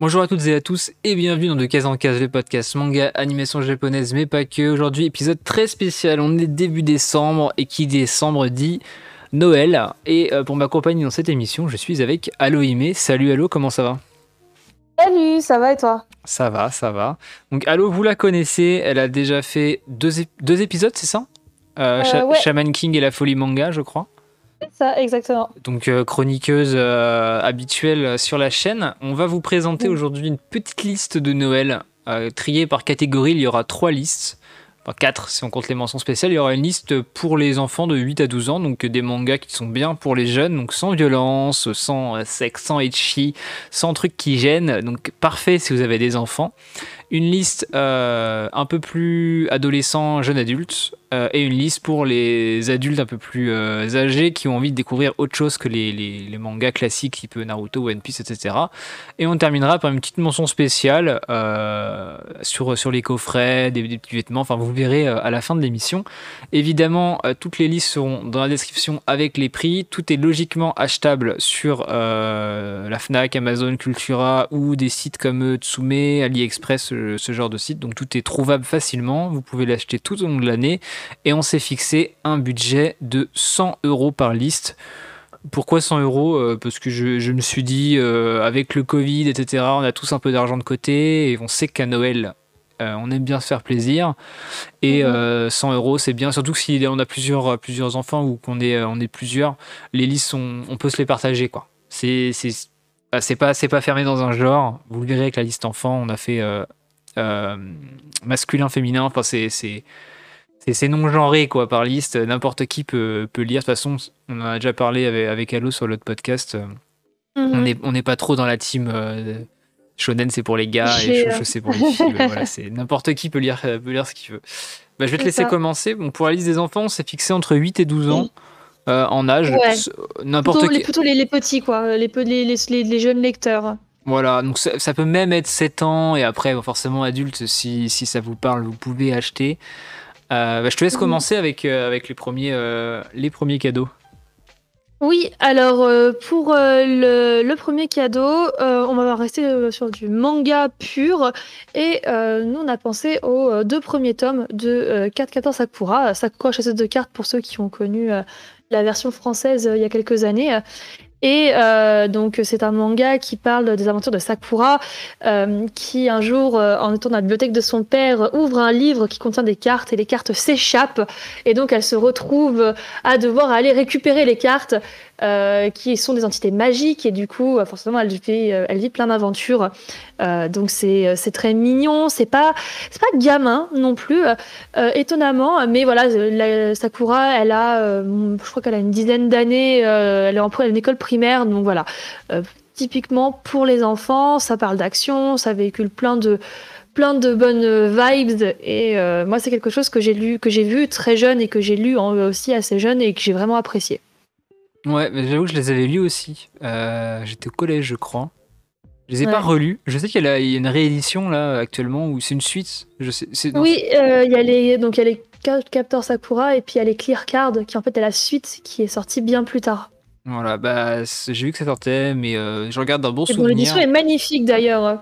Bonjour à toutes et à tous et bienvenue dans De Case en Case, le podcast manga, animation japonaise, mais pas que. Aujourd'hui, épisode très spécial. On est début décembre et qui décembre dit Noël. Et euh, pour m'accompagner dans cette émission, je suis avec Aloïmé. Salut Allo, comment ça va? Salut, ça va et toi? Ça va, ça va. Donc Allo, vous la connaissez, elle a déjà fait deux, deux épisodes, c'est ça? Euh, Euh, ouais. Shaman King et la folie manga, je crois. Ça, exactement. donc euh, chroniqueuse euh, habituelle sur la chaîne. On va vous présenter Oui. aujourd'hui une petite liste de Noël euh, triée par catégorie. Il y aura trois listes, enfin quatre si on compte les mentions spéciales. Il y aura une liste pour les enfants de 8 à 12 ans, donc des mangas qui sont bien pour les jeunes, donc sans violence, sans sexe, sans etchi, sans trucs qui gênent. Donc parfait si vous avez des enfants. Une liste euh, un peu plus adolescent, jeune adulte, euh, et une liste pour les adultes un peu plus euh, âgés qui ont envie de découvrir autre chose que les, les- mangas classiques type Naruto, One Piece, etc. Et on terminera par une petite mention spéciale sur, sur les coffrets, des, petits vêtements, enfin vous verrez à la fin de l'émission. Évidemment, toutes les listes seront dans la description avec les prix. Tout est logiquement achetable sur la FNAC, Amazon, Cultura ou des sites comme Tsume, AliExpress, ce, ce genre de site. Donc tout est trouvable facilement. Vous pouvez l'acheter tout au long de l'année. Et on s'est fixé un budget de 100 euros par liste. Pourquoi 100 euros? Euh, Parce que je, je me suis dit, euh, avec le Covid, etc., on a tous un peu d'argent de côté et on sait qu'à Noël, euh, on aime bien se faire plaisir. Et Mhm. euh, 100 euros, c'est bien. Surtout que si on a plusieurs, plusieurs enfants ou qu'on est, on est plusieurs, les listes, sont- on peut se les partager. quoi. C'est c'est- ah, c'est pas, c'est pas fermé dans un genre. Vous le verrez avec la liste enfant, on a fait euh, masculin, féminin. Enfin, c'est. c'est- non genré quoi par liste, n'importe qui peut, peut lire. De toute façon, on en a déjà parlé avec, avec Allo sur l'autre podcast. euh, On Mhm. n'est on n'est pas trop dans la team euh, shonen, c'est pour les gars et shoujo, c'est pour les filles. Voilà, c'est n'importe qui peut lire, euh, peut lire ce qu'il veut. Bah, je vais te laisser ça. commencer. Bon, pour la liste des enfants, on s'est fixé entre 8 et 12 ans euh, en âge. Ouais. N'importe Plutôt, qui. les, plutôt les, les petits, quoi, les, les- les jeunes lecteurs. Voilà, donc ça, ça peut même être 7 ans et après bon, forcément adulte si, si ça vous parle, vous pouvez acheter. Euh, bah, je te laisse commencer avec, euh, avec les, premiers, euh, les premiers cadeaux. Oui, alors pour le, le premier cadeau, on va rester sur du manga pur. Et nous, on a pensé aux deux premiers tomes de euh, 414 Sakura. Sakura, chasseuse de cartes, pour ceux qui ont connu la version française il y a quelques années. Et euh, donc, c'est un manga qui parle des aventures de Sakura, euh, qui un jour, euh, en étant dans la bibliothèque de son père, ouvre un livre qui contient des cartes et les cartes s'échappent. Et donc, elle se retrouve à devoir aller récupérer les cartes qui sont des entités magiques. Et du coup forcément elle vit, elle vit plein d'aventures. Donc c'est très mignon. C'est pas pas gamin non plus étonnamment. Mais voilà Sakura elle a je crois qu'elle a une dizaine d'années elle est en elle est en école donc voilà Euh, typiquement pour les enfants ça parle d'action ça véhicule plein de plein de bonnes euh, vibes et euh, moi c'est quelque chose que j'ai lu que j'ai vu très jeune et que j'ai lu en- aussi assez jeune et que j'ai vraiment apprécié Ouais, mais j'avoue que je les avais lus aussi. Euh, J'étais au collège, je crois. Je les ai Ouais. pas relus. Je sais qu'il y, a la- il y a une réédition là actuellement où c'est une suite. Je sais. Oui, euh, il y a les donc il y a les Ca- Captor Sakura et puis il y a les Clear Card qui en fait est la suite qui est sortie bien plus tard. Voilà, bah j'ai vu que ça sortait, mais euh, je regarde d'un bon Et bon, souvenir. l'édition est magnifique d'ailleurs.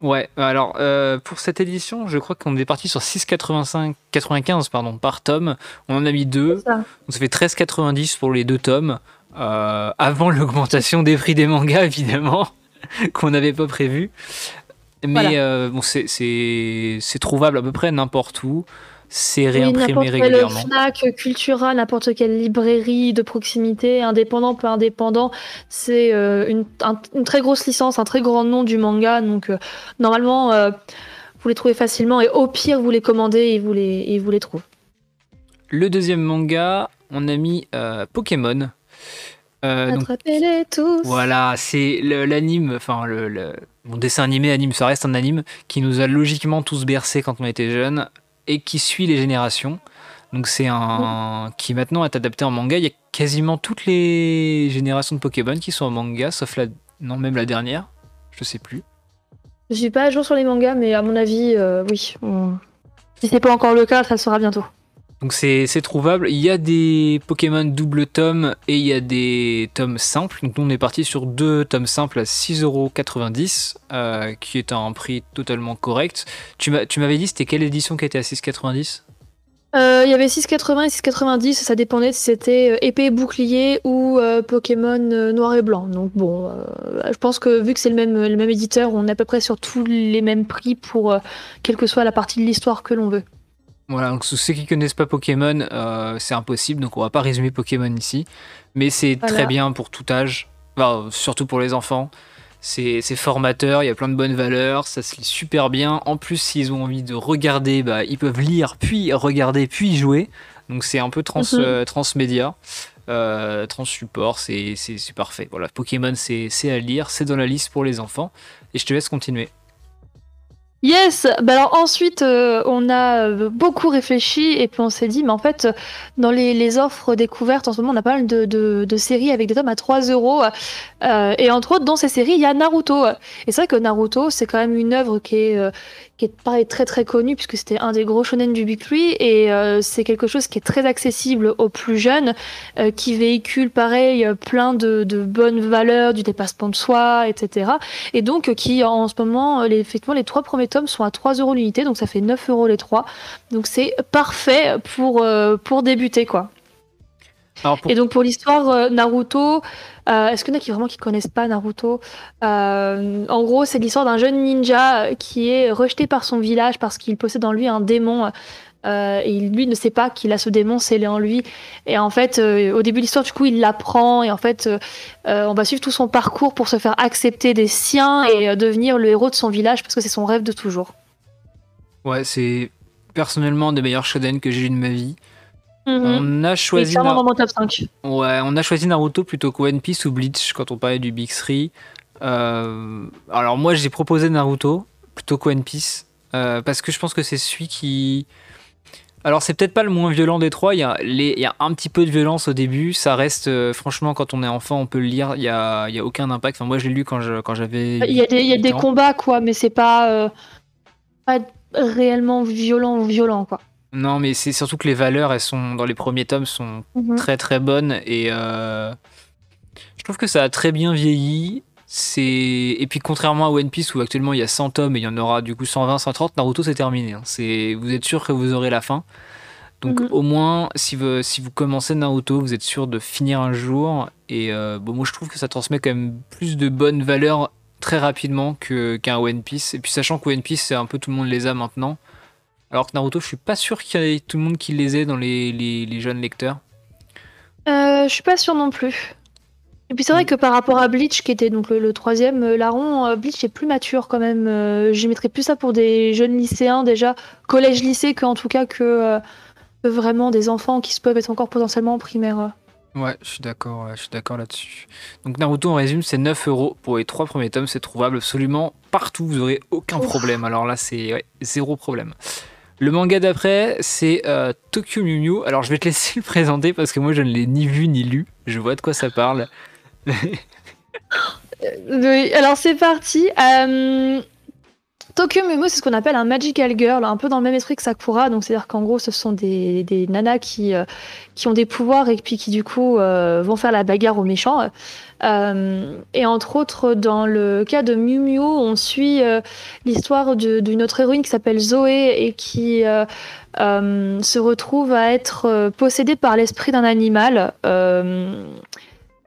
Ouais, alors euh, pour cette édition, je crois qu'on est parti sur 6,85 95 pardon, par tome. On en a mis deux. Ça. Donc ça fait 13,90 pour les deux tomes. euh, avant l'augmentation des prix des mangas, évidemment, qu'on n'avait pas prévu. Mais Voilà. bon, c'est trouvable à peu près n'importe où. C'est Oui, réimprimé n'importe quelle régulièrement. Fnac, Cultura, n'importe quelle librairie de proximité, indépendant, peu indépendant, c'est euh, une, un- une très grosse licence, un très grand nom du manga. Donc euh, normalement, euh, vous les trouvez facilement et au pire, vous les commandez et vous les, et vous les trouvez. Le deuxième manga, on a mis euh, Pokémon. Euh, donc, Attrapez-les tous. Voilà, c'est l'anime, enfin le, le- mon dessin animé anime, ça reste un anime qui nous a logiquement tous bercés quand on était jeunes et qui suit les générations. Donc c'est un qui maintenant est adapté en manga. Il y a quasiment toutes les générations de Pokémon qui sont en manga, sauf la non même la dernière, je sais plus. Je suis pas à jour sur les mangas, mais à mon avis, euh, oui. on- Si c'est pas encore le cas, ça le sera bientôt. Donc c'est trouvable. Il y a des Pokémon double tome et il y a des tomes simples. Donc nous on est parti sur deux tomes simples à 6,90€, euh, qui est un prix totalement correct. Tu m'avais dit c'était quelle édition qui était à 6,90€ euh, il y avait 6,80 et 6,90, ça dépendait si c'était euh, épée bouclier ou Pokémon noir et blanc. Donc bon, je pense que vu que c'est le même éditeur, on est à peu près sur tous les mêmes prix pour quelle que soit la partie de l'histoire que l'on veut. Voilà, donc ceux qui connaissent pas Pokémon, c'est impossible, donc on va pas résumer Pokémon ici. Mais c'est très bien pour tout âge, surtout pour les enfants. C'est formateur, il y a plein de bonnes valeurs, ça se lit super bien. En plus, s'ils ont envie de regarder, bah, ils peuvent lire, puis regarder, puis jouer. Donc c'est un peu trans, euh, transmédia, euh, trans-support, c'est parfait. Voilà, Pokémon, c'est à lire, c'est dans la liste pour les enfants. Et je te laisse continuer. Yes, bah alors ensuite euh, on a euh, beaucoup réfléchi et puis on s'est dit mais en fait dans les, offres découvertes en ce moment on a pas mal de, séries avec des tomes à 3 euros euh, et entre autres dans ces séries il y a Naruto et c'est vrai que Naruto c'est quand même une œuvre qui est qui est pareil très très connu puisque c'était un des gros shonen du Big Tree et euh, c'est quelque chose qui est très accessible aux plus jeunes, euh, qui véhicule pareil plein de, de, bonnes valeurs, du dépassement de soi, etc. Et donc qui en ce moment, les, effectivement, les trois premiers tomes sont à 3 euros l'unité, donc ça fait 9 euros les trois. Donc c'est parfait pour, euh, pour débuter quoi. Et donc pour l'histoire Naruto, euh, est-ce qu'il y en a qui vraiment qui connaissent pas Naruto? Euh, En gros, c'est l'histoire d'un jeune ninja qui est rejeté par son village parce qu'il possède en lui un démon. Euh, et lui ne sait pas qu'il a ce démon scellé en lui. Et en fait, au début de l'histoire, du coup, il l'apprend. Et en fait, on va suivre tout son parcours pour se faire accepter des siens et devenir le héros de son village parce que c'est son rêve de toujours. Ouais, c'est personnellement des meilleurs shonen que j'ai eu de ma vie. Mhm. On a choisi. dans mon top 5. Ouais, on a choisi Naruto plutôt que One Piece ou Bleach quand on parlait du Big Three. Euh, alors moi j'ai proposé Naruto plutôt que One Piece euh, parce que je pense que c'est celui qui. Alors c'est peut-être pas le moins violent des trois. Il y, a il y a un petit peu de violence au début. Ça reste euh, franchement quand on est enfant on peut le lire. Il y a, y a aucun impact. Enfin moi je l'ai lu quand je quand j'avais. Il y a des, il y a des combats quoi, mais c'est pas pas réellement violent ou violent quoi. Non, mais c'est surtout que les valeurs, elles sont dans les premiers tomes, sont mhm. très très bonnes et euh, je trouve que ça a très bien vieilli. C'est et puis contrairement à One Piece où actuellement il y a 100 tomes et il y en aura du coup 120, 130, Naruto c'est terminé. Hein. C'est vous êtes sûr que vous aurez la fin. Donc mhm. au moins si vous, si vous commencez Naruto, vous êtes sûr de finir un jour et euh, bon moi je trouve que ça transmet quand même plus de bonnes valeurs très rapidement qu'un One Piece et puis sachant que One Piece c'est un peu tout le monde les a maintenant. Alors que Naruto, je suis pas sûr qu'il y ait tout le monde qui les ait dans les, jeunes lecteurs. Euh, je suis pas sûr non plus. Et puis c'est vrai mm. que par rapport à Bleach, qui était donc le, troisième euh, larron, euh, Bleach est plus mature quand même. Euh, J'y mettrais plus ça pour des jeunes lycéens déjà, collège-lycée, qu'en tout cas que, vraiment des enfants qui peuvent être encore potentiellement en primaire. Ouais, je suis d'accord, je suis d'accord là-dessus. Donc Naruto, en résume, c'est 9 euros pour les trois premiers tomes, c'est trouvable absolument partout, vous aurez aucun problème. Alors là, c'est zéro problème. Le manga d'après, c'est euh, Tokyo Mew Mew. Alors, je vais te laisser le présenter parce que moi, je ne l'ai ni vu ni lu. Je vois de quoi ça parle. Alors, c'est parti. Euh, Tokyo Mew c'est ce qu'on appelle un magical girl, un peu dans le même esprit que Sakura. Donc, c'est-à-dire qu'en gros, ce sont des, nanas qui, euh, qui ont des pouvoirs et puis qui, du coup, vont faire la bagarre aux méchants. Euh, et entre autres, dans le cas de Miu on suit euh, l'histoire d'une autre héroïne qui s'appelle Zoé et qui euh, se retrouve à être possédée par l'esprit d'un animal.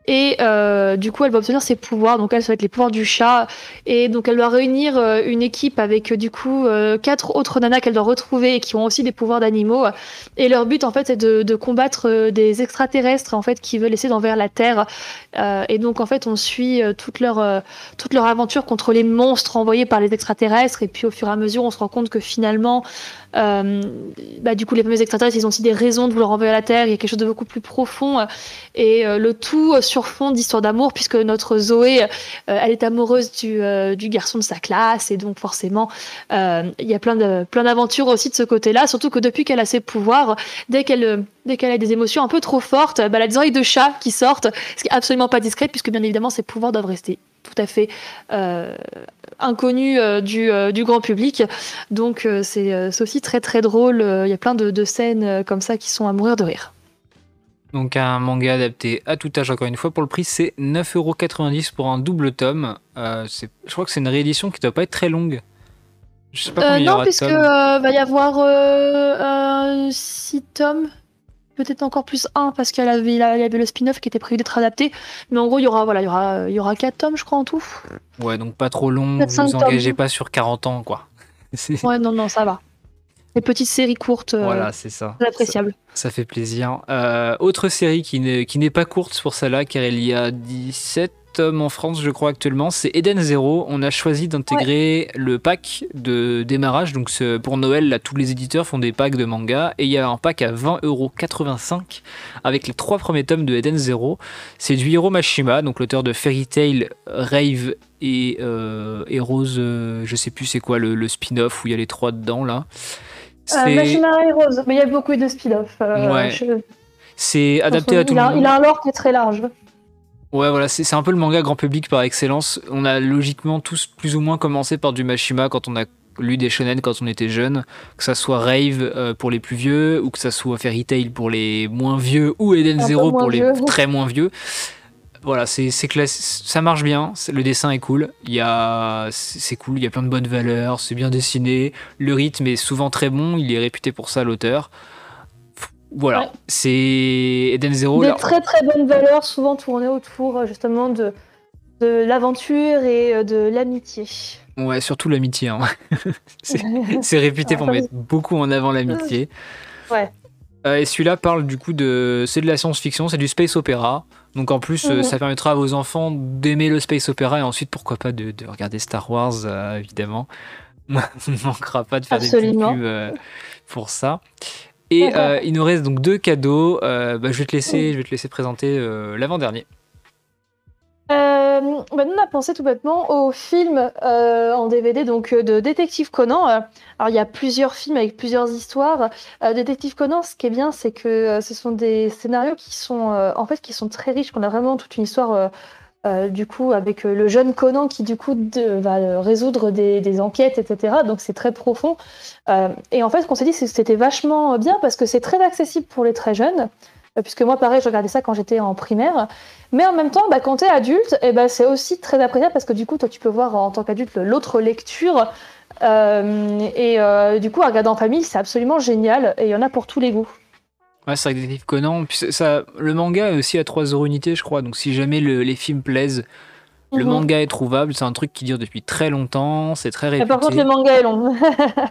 Et euh, du coup, elle va obtenir ses pouvoirs. Donc, elle, ça va être les pouvoirs du chat. Et donc, elle doit réunir euh, une équipe avec, euh, du coup, quatre autres nanas qu'elle doit retrouver et qui ont aussi des pouvoirs d'animaux. Et leur but, en fait, c'est de, de, combattre des extraterrestres, en fait, qui veulent essayer d'envers la Terre. et donc, en fait, on suit toute, leur, toute leur aventure contre les monstres envoyés par les extraterrestres. Et puis, au fur et à mesure, on se rend compte que finalement, euh, bah, du coup, les fameux extraterrestres, ils ont aussi des raisons de vouloir envoyer à la Terre. Il y a quelque chose de beaucoup plus profond. Et euh, le tout sur fond d'histoire d'amour, puisque notre Zoé, euh, elle est amoureuse du, euh, garçon de sa classe, et donc forcément, il y a plein d'aventures aussi de ce côté-là, surtout que depuis qu'elle a ses pouvoirs, dès qu'elle dès qu'elle a des émotions un peu trop fortes, bah, elle a des oreilles de chat qui sortent, ce qui est absolument pas discret, puisque bien évidemment, ses pouvoirs doivent rester tout à fait euh, inconnu euh, du, euh, du, grand public. Donc c'est aussi très très drôle. Il y a plein de, de, scènes comme ça qui sont à mourir de rire. Donc un manga adapté à tout âge, encore une fois, pour le prix c'est 9,90€ pour un double tome. je crois que c'est une réédition qui doit pas être très longue. Je sais pas combien il y non, puisque va y avoir 6 tomes peut-être encore plus un parce qu'il y avait, le spin-off qui était prévu d'être adapté. Mais en gros, il y aura, voilà, il y aura, il y aura 4 tomes, je crois, en tout. Ouais, donc pas trop long. Vous engagez pas sur 40 ans, quoi. ouais, non, non, ça va. Les petites séries courtes. Euh, voilà, c'est ça. appréciable. Ça, fait plaisir. Euh, autre série qui n'est pas courte pour celle-là, car il y a 17 en France, je crois, actuellement. C'est Eden Zero. On a choisi d'intégrer le pack de démarrage. Donc, pour Noël, là, tous les éditeurs font des packs de manga. Et il y a un pack à 20,85€ avec les trois premiers tomes de Eden Zero. C'est du Hiro Mashima, donc l'auteur de Fairy Tail, Rave et, euh, et Rose. Euh, je sais plus c'est quoi le, spin-off où il y a les trois dedans, là. Euh, Mashima et Rose, mais il y a beaucoup de spin-off. ouais. C'est adapté à tout le monde. Il a un lore qui est très large. Ouais, voilà, c'est un peu le manga grand public par excellence. On a logiquement tous plus ou moins commencé par du Mashima quand on a lu des shonen quand on était jeune, que ça soit Rave euh, pour les plus vieux, ou que ça soit Fairy Tail pour les moins vieux, ou Eden Zero pour les très moins vieux. Voilà, c'est ça marche bien, le dessin est cool, il y a c'est cool, il y a plein de bonnes valeurs, c'est bien dessiné, le rythme est souvent très bon, il est réputé pour ça l'auteur. Voilà, c'est Eden Zero. Des très très bonnes valeurs, souvent tournées autour euh, justement de, de l'aventure et euh, de l'amitié. Ouais, surtout l'amitié. Hein. c'est réputé pour mettre beaucoup en avant l'amitié. Ouais. Euh, et celui-là parle du coup de. C'est de la science-fiction, c'est du space opéra. Donc en plus, mhm. ça permettra à vos enfants d'aimer le space opéra et ensuite, pourquoi pas, de, de regarder Star Wars, évidemment. On ne manquera pas de faire des pubs pour ça. Et euh, il nous reste donc deux cadeaux. Euh, bah, je, vais te laisser, je vais te laisser présenter euh, l'avant-dernier. Bah, nous, on a pensé tout bêtement au film en DVD donc, de Détective Conan. Alors, il y a plusieurs films avec plusieurs histoires. Détective Conan, ce qui est bien, c'est que ce sont des scénarios qui sont, en fait, qui sont très riches, qu'on a vraiment toute une histoire euh, du coup, avec euh, le jeune Conan qui, du coup, va résoudre des, enquêtes, etc. Donc, c'est très profond. Euh, et en fait, ce qu'on s'est dit, que c'était vachement bien parce que c'est très accessible pour les très jeunes. Puisque moi, pareil, je regardais ça quand j'étais en primaire. Mais en même temps, bah, quand tu es adulte, eh ben, c'est aussi très appréciable parce que du coup, toi, tu peux voir en tant qu'adulte l'autre lecture. et du coup, à regarder en famille, c'est absolument génial. Et il y en a pour tous les goûts. Ouais, c'est Détective Conan. Puis ça, le manga est aussi à 3 euros unité, je crois. Donc si jamais les films plaisent, le mhm. manga est trouvable. C'est un truc qui dure depuis très longtemps. C'est très réputé. par contre, le manga est long.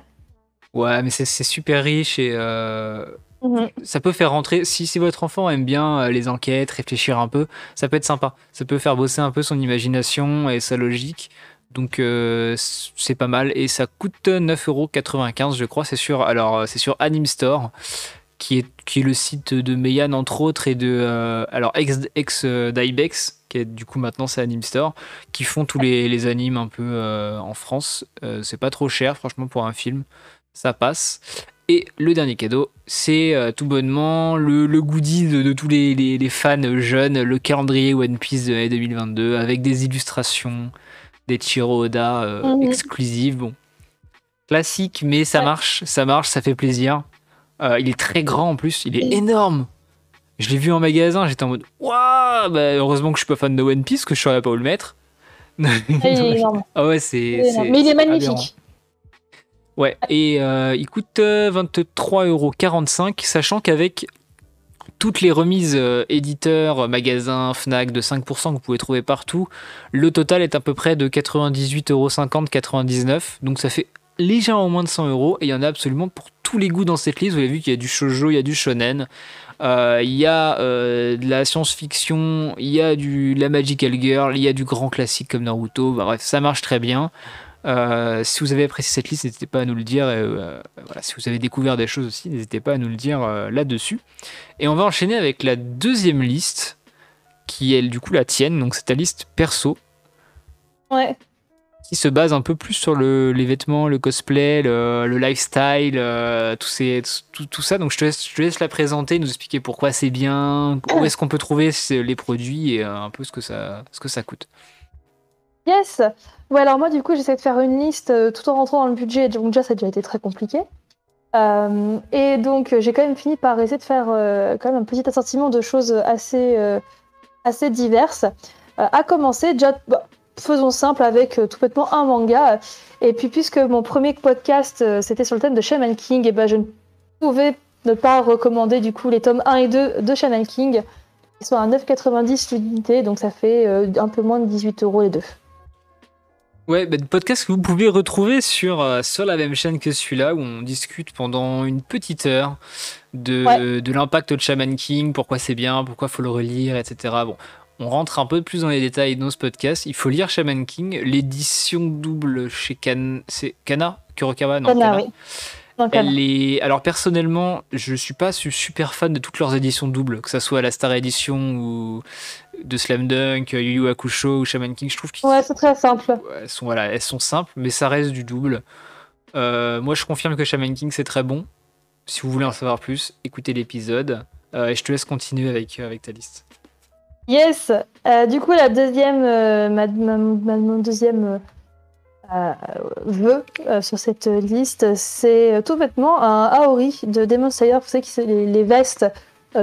ouais, mais c'est super riche et euh, mhm. ça peut faire rentrer. Si, si votre enfant aime bien euh, les enquêtes, réfléchir un peu, ça peut être sympa. Ça peut faire bosser un peu son imagination et sa logique. Donc euh, c'est pas mal et ça coûte 9,95€ je crois, c'est sur alors c'est sur Anime Store qui est, qui est le site de Meian entre autres et de euh, alors ex, ex euh, d'Ibex qui est du coup maintenant c'est Anime Store qui font tous les, les animes un peu euh, en France c'est pas trop cher franchement pour un film ça passe et le dernier cadeau, c'est tout bonnement le, le goodie de, tous les, les, fans jeunes, le calendrier One Piece de 2022 avec des illustrations, des Chiro Oda mhm. exclusives. Bon, classique, mais ça marche, ça marche, ça fait plaisir. Euh, il est très grand en plus, il est énorme. Je l'ai vu en magasin, j'étais en mode Waouh bah, Heureusement que je suis pas fan de One Piece, que je saurais pas où le mettre. il est énorme. Ah ouais, c'est. Mais il est magnifique. Ouais, et euh, il coûte 23,45€, euh, sachant qu'avec toutes les remises éditeurs, magasins, Fnac de 5% que vous pouvez trouver partout, le total est à peu près de 98,50€, Donc ça fait légèrement moins de 100 euros et il y en a absolument pour tous les goûts dans cette liste. Vous avez vu qu'il y a du shojo, il y a du shonen, euh, il y a euh, de la science-fiction, il y a du la magical girl, il y a du grand classique comme Naruto. Bah, bref, ça marche très bien. Euh, si vous avez apprécié cette liste, n'hésitez pas à nous le dire. si vous avez découvert des choses aussi, n'hésitez pas à nous le dire là-dessus. Et on va enchaîner avec la deuxième liste qui est du coup la tienne, donc c'est ta liste perso. Ouais. Qui se base un peu plus sur le, les vêtements, le cosplay, le, le lifestyle, euh, tout, ça. Donc je te, laisse, la présenter, nous expliquer pourquoi c'est bien, où est-ce qu'on peut trouver les produits et un peu ce que ça, coûte. Yes Ouais, alors moi, du coup, j'essaie de faire une liste euh, tout en rentrant dans le budget. Donc, déjà, ça a déjà été très compliqué. Euh, et donc, j'ai quand même fini par essayer de faire euh, quand même un petit assortiment de choses assez, assez diverses. à commencer, déjà, bah, faisons simple avec tout bêtement un manga. Et puis, puisque mon premier podcast, c'était sur le thème de Shaman King, et ben, je ne pouvais ne pas recommander du coup les tomes 1 et 2 de Shaman King. Ils sont à 9,90 l'unité, donc ça fait un peu moins de 18 euros les deux. Ouais, bah, podcast que vous pouvez retrouver sur, euh, sur la même chaîne que celui-là, où on discute pendant une petite heure de, de l'impact de Shaman King, pourquoi c'est bien, pourquoi faut le relire, etc. Bon, on rentre un peu plus dans les détails dans ce podcast. Il faut lire Shaman King, l'édition double chez Kana, c'est Kana Kurokawa, non Kana, Oui. Elle est... Alors personnellement, je suis pas super fan de toutes leurs éditions doubles, que ça soit la Star Edition ou de Slam Dunk, Yu Yu Hakusho ou Shaman King. Je trouve Ouais, c'est très simple. Elles sont, voilà, elles sont simples, mais ça reste du double. Euh, moi, je confirme que Shaman King, c'est très bon. Si vous voulez en savoir plus, écoutez l'épisode. Euh, et je te laisse continuer avec, avec ta liste. Yes euh, Du coup, la deuxième, ma, ma, deuxième vœu sur cette liste, c'est tout bêtement un Aori de Demon Slayer. Vous savez que c'est les, les, vestes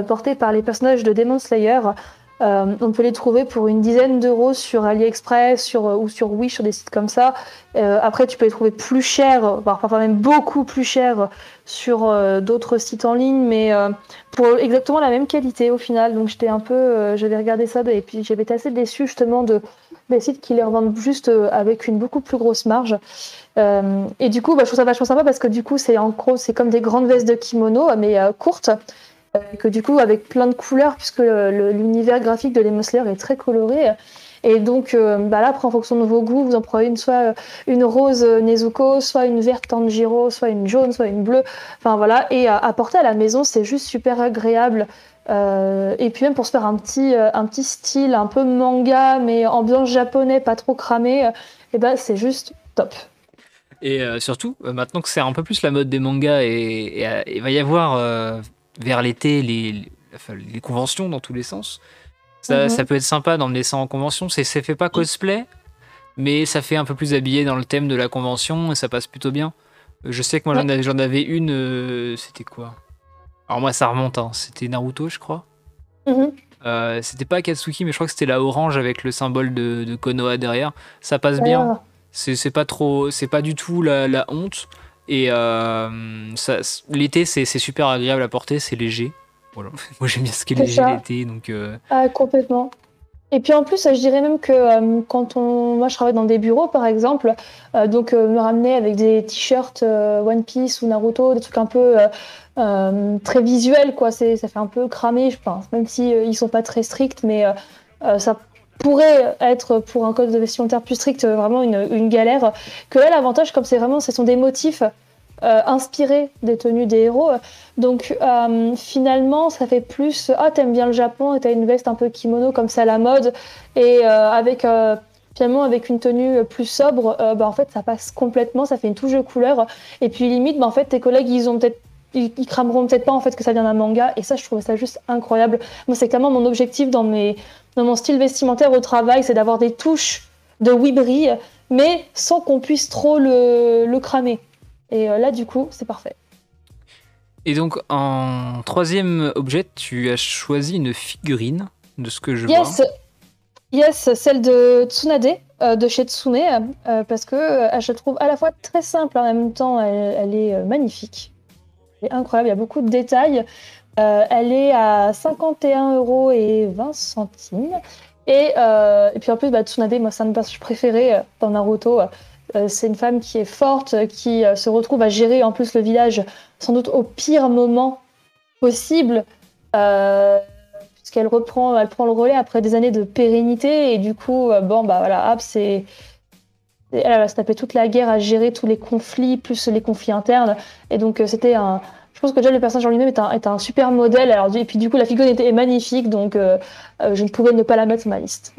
portées par les personnages de Demon Slayer. Euh, on peut les trouver pour une dizaine d'euros sur AliExpress sur, euh, ou sur Wish, sur des sites comme ça. Euh, après, tu peux les trouver plus cher, parfois même beaucoup plus cher sur d'autres sites en ligne, mais pour exactement la même qualité au final. Donc j'étais un peu, j'avais regardé ça et puis j'avais été assez déçue justement de des sites qui les revendent juste avec une beaucoup plus grosse marge. et du coup, bah, je trouve ça vachement sympa parce que du coup, c'est en gros, c'est comme des grandes vestes de kimono, mais courtes. Euh, que du coup avec plein de couleurs puisque l'univers graphique de Demon Slayer est très coloré. Et donc euh, bah là, après, en fonction de vos goûts, vous en prenez soit euh, une rose Nezuko, soit une verte Tanjiro, soit une jaune, soit une bleue. Enfin voilà, et à, porter à la maison, c'est juste super agréable. et puis même pour se faire un petit, un petit style un peu manga, mais ambiance japonais, pas trop cramé, et ben c'est juste top. Et surtout, maintenant que c'est un peu plus la mode des mangas, et il va y avoir vers l'été les, les, conventions dans tous les sens. Ça, mhm. ça peut être sympa d'emmener ça en convention. C'est fait pas cosplay, mais ça fait un peu plus habillé dans le thème de la convention et ça passe plutôt bien. Je sais que moi j'en avais une, euh, c'était quoi? Alors moi ça remonte, hein. c'était Naruto je crois. Mhm. Euh, c'était pas Katsuki, mais je crois que c'était la orange avec le symbole de, Konoha derrière. Ça passe bien. C'est pas trop, c'est pas du tout la, la honte. Et euh, l'été, c'est super agréable à porter, c'est léger. Voilà. Moi, j'aime bien ce qui est, léger l'été. Donc, euh. ah, complètement. Et puis en plus, je dirais même que euh, quand on, moi je travaille dans des bureaux par exemple, donc me ramener avec des t-shirts One Piece ou Naruto, des trucs un peu très visuels quoi, ça fait un peu cramé, je pense, même si ils sont pas très stricts, mais ça pourrait être pour un code de vestimentaire plus strict vraiment une, galère. Que là, l'avantage, comme c'est vraiment, ce sont des motifs euh, inspirés des tenues des héros. Donc euh, finalement, ça fait plus ah t'aimes bien le Japon et t'as une veste un peu kimono comme ça à la mode et euh, avec finalement avec une tenue plus sobre, bah, en fait ça passe complètement, ça fait une touche de couleur et puis limite bah, en fait tes collègues ils ont peut-être ils, crameront peut-être pas en fait que ça vient d'un manga et ça je trouvais ça juste incroyable. Moi c'est clairement mon objectif dans mes dans mon style vestimentaire au travail, c'est d'avoir des touches de Wibri, mais sans qu'on puisse trop le, le cramer. Et euh, là, du coup, c'est parfait. Et donc, en troisième objet, tu as choisi une figurine de ce que je yes. vois. Yes, celle de Tsunade, euh, de chez Tsune, euh, parce que je la trouve à la fois très simple, en même temps, elle, elle est magnifique. Elle est incroyable, il y a beaucoup de détails. Euh, elle est à 51 euros et 20 centimes. Et, euh, et, puis en plus, bah, Tsunade, moi, c'est un de mes personnages préférés euh, dans Naruto. c'est une femme qui est forte, qui se retrouve à gérer en plus le village sans doute au pire moment possible, puisqu'elle reprend, elle prend le relais après des années de pérennité. Et du coup, bon, bah voilà, hop, c'est. Elle va se taper toute la guerre à gérer tous les conflits, plus les conflits internes. Et donc, c'était un, je pense que déjà le personnage en lui-même est un, est un, super modèle. Alors, et puis du coup, la figurine était magnifique, donc euh, euh, je ne pouvais ne pas la mettre sur ma liste.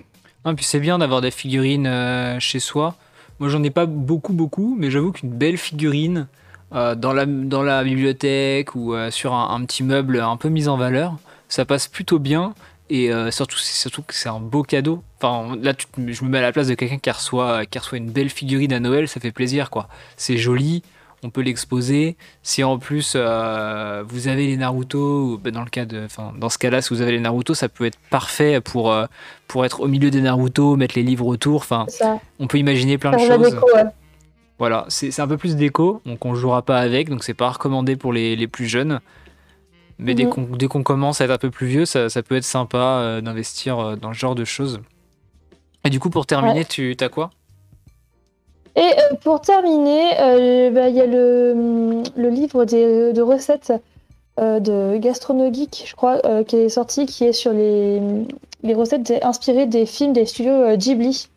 et puis c'est bien d'avoir des figurines euh, chez soi. Moi, j'en ai pas beaucoup, beaucoup, mais j'avoue qu'une belle figurine dans, la, dans la bibliothèque ou sur un, un, petit meuble un peu mis en valeur, ça passe plutôt bien. Et surtout, surtout que c'est un beau cadeau. Enfin, là, je me mets à la place de quelqu'un qui reçoit, qui reçoit une belle figurine à Noël, ça fait plaisir, quoi. C'est joli on peut l'exposer. Si en plus euh, vous avez les Naruto, ben, dans le cas de, enfin, dans ce cas-là, si vous avez les Naruto, ça peut être parfait pour euh, pour être au milieu des Naruto, mettre les livres autour. Enfin, on peut imaginer plein de choses. Voilà, c'est un peu plus déco, donc on jouera pas avec, donc c'est pas recommandé pour les, plus jeunes. Mais dès mhm. qu'on commence à être un peu plus vieux, ça, peut être sympa euh, d'investir dans ce genre de choses. Et du coup, pour terminer, tu as quoi? Et euh, pour terminer, euh, bah, il y a le, livre de recettes euh, de Gastronogeek, je crois, qui est sorti, qui est sur les, recettes inspirées des films des studios Ghibli.